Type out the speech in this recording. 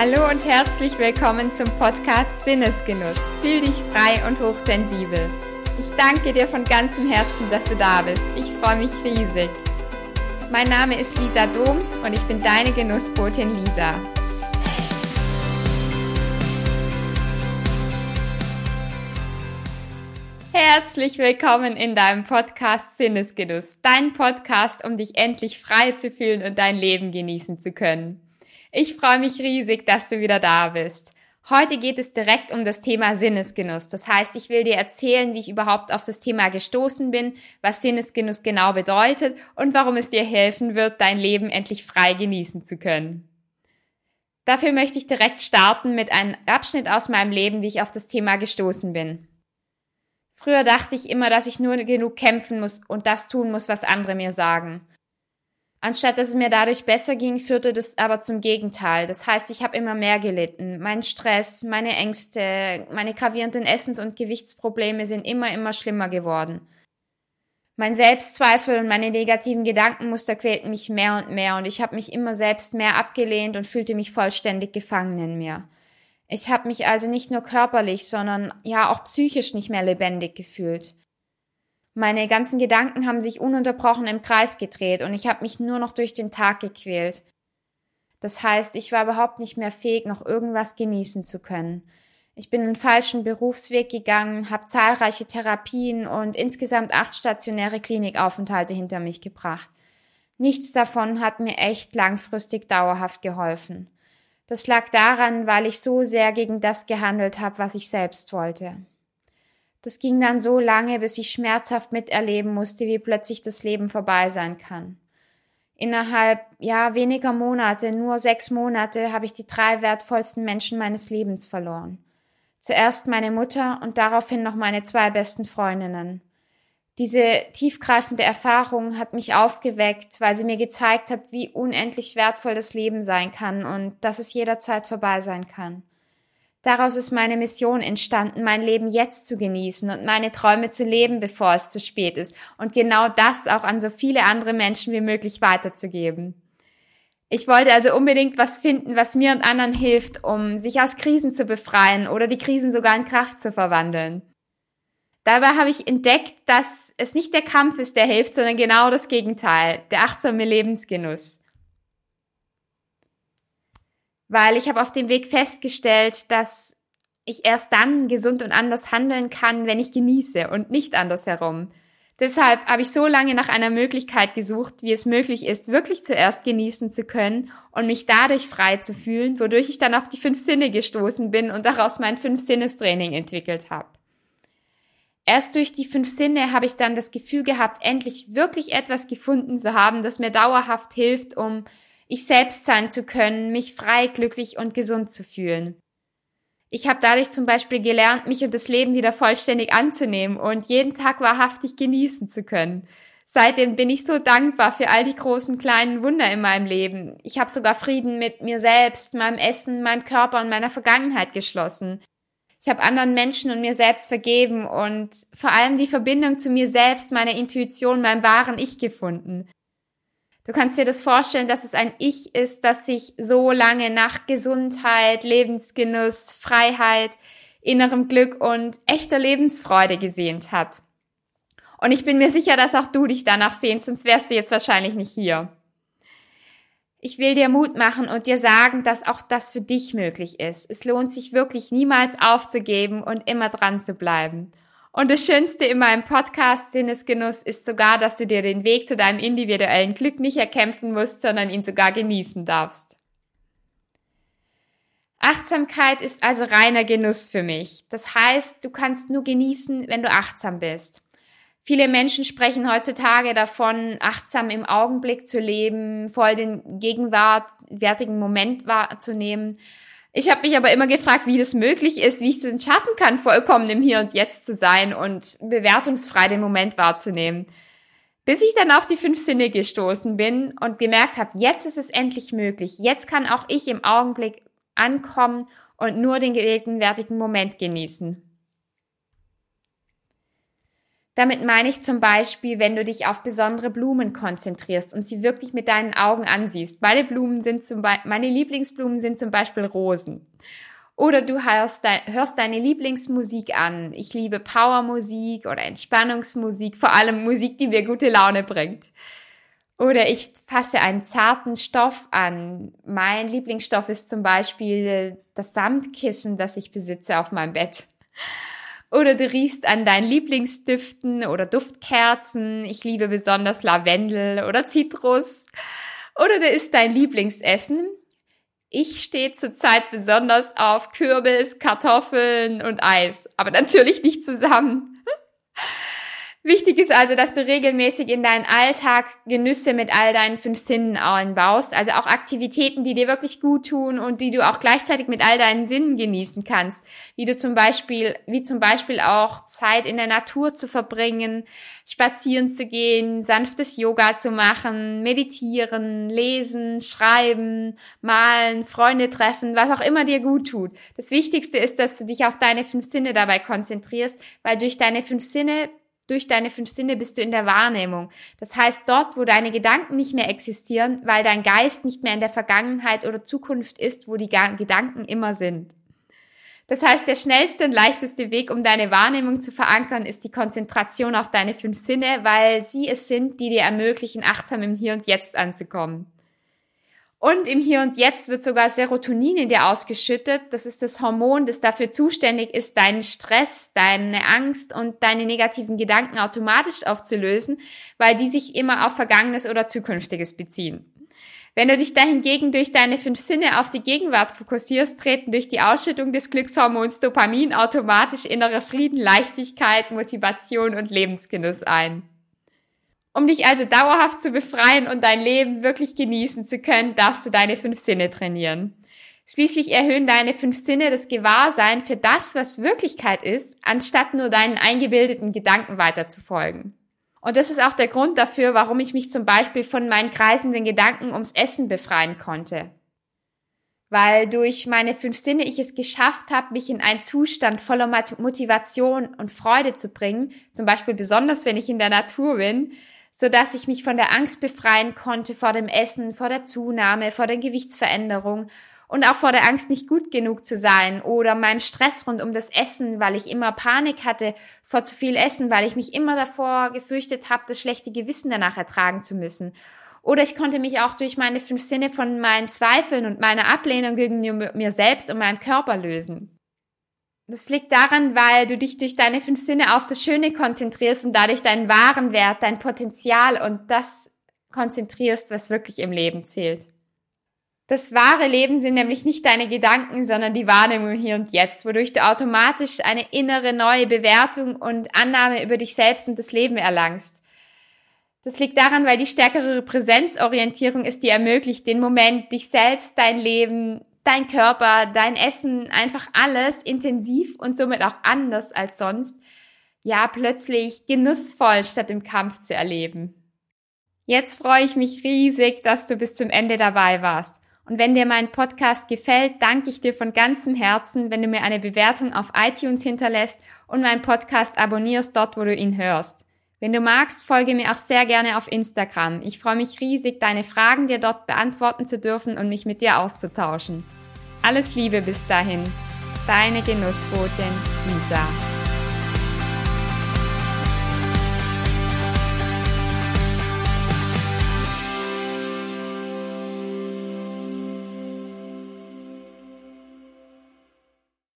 Hallo und herzlich willkommen zum Podcast Sinnesgenuss. Fühl dich frei und hochsensibel. Ich danke dir von ganzem Herzen, dass du da bist. Ich freue mich riesig. Mein Name ist Lisa Doms und ich bin deine Genussbotin Lisa. Herzlich willkommen in deinem Podcast Sinnesgenuss, dein Podcast, um dich endlich frei zu fühlen und dein Leben genießen zu können. Ich freue mich riesig, dass du wieder da bist. Heute geht es direkt um das Thema Sinnesgenuss. Das heißt, ich will dir erzählen, wie ich überhaupt auf das Thema gestoßen bin, was Sinnesgenuss genau bedeutet und warum es dir helfen wird, dein Leben endlich frei genießen zu können. Dafür möchte ich direkt starten mit einem Abschnitt aus meinem Leben, wie ich auf das Thema gestoßen bin. Früher dachte ich immer, dass ich nur genug kämpfen muss und das tun muss, was andere mir sagen. Anstatt dass es mir dadurch besser ging, führte das aber zum Gegenteil. Das heißt, ich habe immer mehr gelitten. Mein Stress, meine Ängste, meine gravierenden Essens- und Gewichtsprobleme sind immer, immer schlimmer geworden. Mein Selbstzweifel und meine negativen Gedankenmuster quälten mich mehr und mehr und ich habe mich immer selbst mehr abgelehnt und fühlte mich vollständig gefangen in mir. Ich habe mich also nicht nur körperlich, sondern ja auch psychisch nicht mehr lebendig gefühlt. Meine ganzen Gedanken haben sich ununterbrochen im Kreis gedreht und ich habe mich nur noch durch den Tag gequält. Das heißt, ich war überhaupt nicht mehr fähig, noch irgendwas genießen zu können. Ich bin einen falschen Berufsweg gegangen, habe zahlreiche Therapien und insgesamt acht stationäre Klinikaufenthalte hinter mich gebracht. Nichts davon hat mir echt langfristig dauerhaft geholfen. Das lag daran, weil ich so sehr gegen das gehandelt habe, was ich selbst wollte. Das ging dann so lange, bis ich schmerzhaft miterleben musste, wie plötzlich das Leben vorbei sein kann. Innerhalb, ja, weniger Monate, nur sechs Monate, habe ich die drei wertvollsten Menschen meines Lebens verloren. Zuerst meine Mutter und daraufhin noch meine zwei besten Freundinnen. Diese tiefgreifende Erfahrung hat mich aufgeweckt, weil sie mir gezeigt hat, wie unendlich wertvoll das Leben sein kann und dass es jederzeit vorbei sein kann. Daraus ist meine Mission entstanden, mein Leben jetzt zu genießen und meine Träume zu leben, bevor es zu spät ist und genau das auch an so viele andere Menschen wie möglich weiterzugeben. Ich wollte also unbedingt was finden, was mir und anderen hilft, um sich aus Krisen zu befreien oder die Krisen sogar in Kraft zu verwandeln. Dabei habe ich entdeckt, dass es nicht der Kampf ist, der hilft, sondern genau das Gegenteil, der achtsame Lebensgenuss weil ich habe auf dem Weg festgestellt, dass ich erst dann gesund und anders handeln kann, wenn ich genieße und nicht andersherum. Deshalb habe ich so lange nach einer Möglichkeit gesucht, wie es möglich ist, wirklich zuerst genießen zu können und mich dadurch frei zu fühlen, wodurch ich dann auf die fünf Sinne gestoßen bin und daraus mein Fünf-Sinnes-Training entwickelt habe. Erst durch die fünf Sinne habe ich dann das Gefühl gehabt, endlich wirklich etwas gefunden zu haben, das mir dauerhaft hilft, um ich selbst sein zu können, mich frei, glücklich und gesund zu fühlen. Ich habe dadurch zum Beispiel gelernt, mich und das Leben wieder vollständig anzunehmen und jeden Tag wahrhaftig genießen zu können. Seitdem bin ich so dankbar für all die großen kleinen Wunder in meinem Leben. Ich habe sogar Frieden mit mir selbst, meinem Essen, meinem Körper und meiner Vergangenheit geschlossen. Ich habe anderen Menschen und mir selbst vergeben und vor allem die Verbindung zu mir selbst, meiner Intuition, meinem wahren Ich gefunden. Du kannst dir das vorstellen, dass es ein Ich ist, das sich so lange nach Gesundheit, Lebensgenuss, Freiheit, innerem Glück und echter Lebensfreude gesehnt hat. Und ich bin mir sicher, dass auch du dich danach sehnst, sonst wärst du jetzt wahrscheinlich nicht hier. Ich will dir Mut machen und dir sagen, dass auch das für dich möglich ist. Es lohnt sich wirklich niemals aufzugeben und immer dran zu bleiben. Und das Schönste in meinem Podcast Sinnesgenuss ist sogar, dass du dir den Weg zu deinem individuellen Glück nicht erkämpfen musst, sondern ihn sogar genießen darfst. Achtsamkeit ist also reiner Genuss für mich. Das heißt, du kannst nur genießen, wenn du achtsam bist. Viele Menschen sprechen heutzutage davon, achtsam im Augenblick zu leben, voll den gegenwärtigen Moment wahrzunehmen. Ich habe mich aber immer gefragt, wie das möglich ist, wie ich es schaffen kann, vollkommen im Hier und Jetzt zu sein und bewertungsfrei den Moment wahrzunehmen. Bis ich dann auf die fünf Sinne gestoßen bin und gemerkt habe, jetzt ist es endlich möglich. Jetzt kann auch ich im Augenblick ankommen und nur den gegenwärtigen Moment genießen. Damit meine ich zum Beispiel, wenn du dich auf besondere Blumen konzentrierst und sie wirklich mit deinen Augen ansiehst. Meine Blumen sind zum Beispiel, meine Lieblingsblumen sind zum Beispiel Rosen. Oder du hörst, dein, hörst deine Lieblingsmusik an. Ich liebe Powermusik oder Entspannungsmusik, vor allem Musik, die mir gute Laune bringt. Oder ich fasse einen zarten Stoff an. Mein Lieblingsstoff ist zum Beispiel das Samtkissen, das ich besitze auf meinem Bett. Oder du riechst an deinen Lieblingsdüften oder Duftkerzen. Ich liebe besonders Lavendel oder Zitrus. Oder du isst dein Lieblingsessen. Ich stehe zurzeit besonders auf Kürbis, Kartoffeln und Eis, aber natürlich nicht zusammen. Wichtig ist also, dass du regelmäßig in deinen Alltag Genüsse mit all deinen fünf Sinnen einbaust, also auch Aktivitäten, die dir wirklich gut tun und die du auch gleichzeitig mit all deinen Sinnen genießen kannst, wie du zum Beispiel, wie zum Beispiel auch Zeit in der Natur zu verbringen, spazieren zu gehen, sanftes Yoga zu machen, meditieren, lesen, schreiben, malen, Freunde treffen, was auch immer dir gut tut. Das Wichtigste ist, dass du dich auf deine fünf Sinne dabei konzentrierst, weil durch deine fünf Sinne durch deine fünf Sinne bist du in der Wahrnehmung. Das heißt, dort, wo deine Gedanken nicht mehr existieren, weil dein Geist nicht mehr in der Vergangenheit oder Zukunft ist, wo die Gedanken immer sind. Das heißt, der schnellste und leichteste Weg, um deine Wahrnehmung zu verankern, ist die Konzentration auf deine fünf Sinne, weil sie es sind, die dir ermöglichen, achtsam im Hier und Jetzt anzukommen. Und im Hier und Jetzt wird sogar Serotonin in dir ausgeschüttet. Das ist das Hormon, das dafür zuständig ist, deinen Stress, deine Angst und deine negativen Gedanken automatisch aufzulösen, weil die sich immer auf Vergangenes oder Zukünftiges beziehen. Wenn du dich dahingegen durch deine fünf Sinne auf die Gegenwart fokussierst, treten durch die Ausschüttung des Glückshormons Dopamin automatisch innere Frieden, Leichtigkeit, Motivation und Lebensgenuss ein. Um dich also dauerhaft zu befreien und dein Leben wirklich genießen zu können, darfst du deine fünf Sinne trainieren. Schließlich erhöhen deine fünf Sinne das Gewahrsein für das, was Wirklichkeit ist, anstatt nur deinen eingebildeten Gedanken weiterzufolgen. Und das ist auch der Grund dafür, warum ich mich zum Beispiel von meinen kreisenden Gedanken ums Essen befreien konnte. Weil durch meine fünf Sinne ich es geschafft habe, mich in einen Zustand voller Motivation und Freude zu bringen, zum Beispiel besonders wenn ich in der Natur bin, so dass ich mich von der Angst befreien konnte vor dem Essen, vor der Zunahme, vor der Gewichtsveränderung und auch vor der Angst, nicht gut genug zu sein oder meinem Stress rund um das Essen, weil ich immer Panik hatte vor zu viel Essen, weil ich mich immer davor gefürchtet habe, das schlechte Gewissen danach ertragen zu müssen. Oder ich konnte mich auch durch meine fünf Sinne von meinen Zweifeln und meiner Ablehnung gegen mir selbst und meinem Körper lösen. Das liegt daran, weil du dich durch deine fünf Sinne auf das Schöne konzentrierst und dadurch deinen wahren Wert, dein Potenzial und das konzentrierst, was wirklich im Leben zählt. Das wahre Leben sind nämlich nicht deine Gedanken, sondern die Wahrnehmung hier und jetzt, wodurch du automatisch eine innere neue Bewertung und Annahme über dich selbst und das Leben erlangst. Das liegt daran, weil die stärkere Präsenzorientierung ist dir ermöglicht, den Moment, dich selbst, dein Leben, dein Körper, dein Essen, einfach alles intensiv und somit auch anders als sonst, ja, plötzlich genussvoll statt im Kampf zu erleben. Jetzt freue ich mich riesig, dass du bis zum Ende dabei warst. Und wenn dir mein Podcast gefällt, danke ich dir von ganzem Herzen, wenn du mir eine Bewertung auf iTunes hinterlässt und meinen Podcast abonnierst dort, wo du ihn hörst. Wenn du magst, folge mir auch sehr gerne auf Instagram. Ich freue mich riesig, deine Fragen dir dort beantworten zu dürfen und mich mit dir auszutauschen. Alles Liebe bis dahin. Deine Genussbotin Lisa.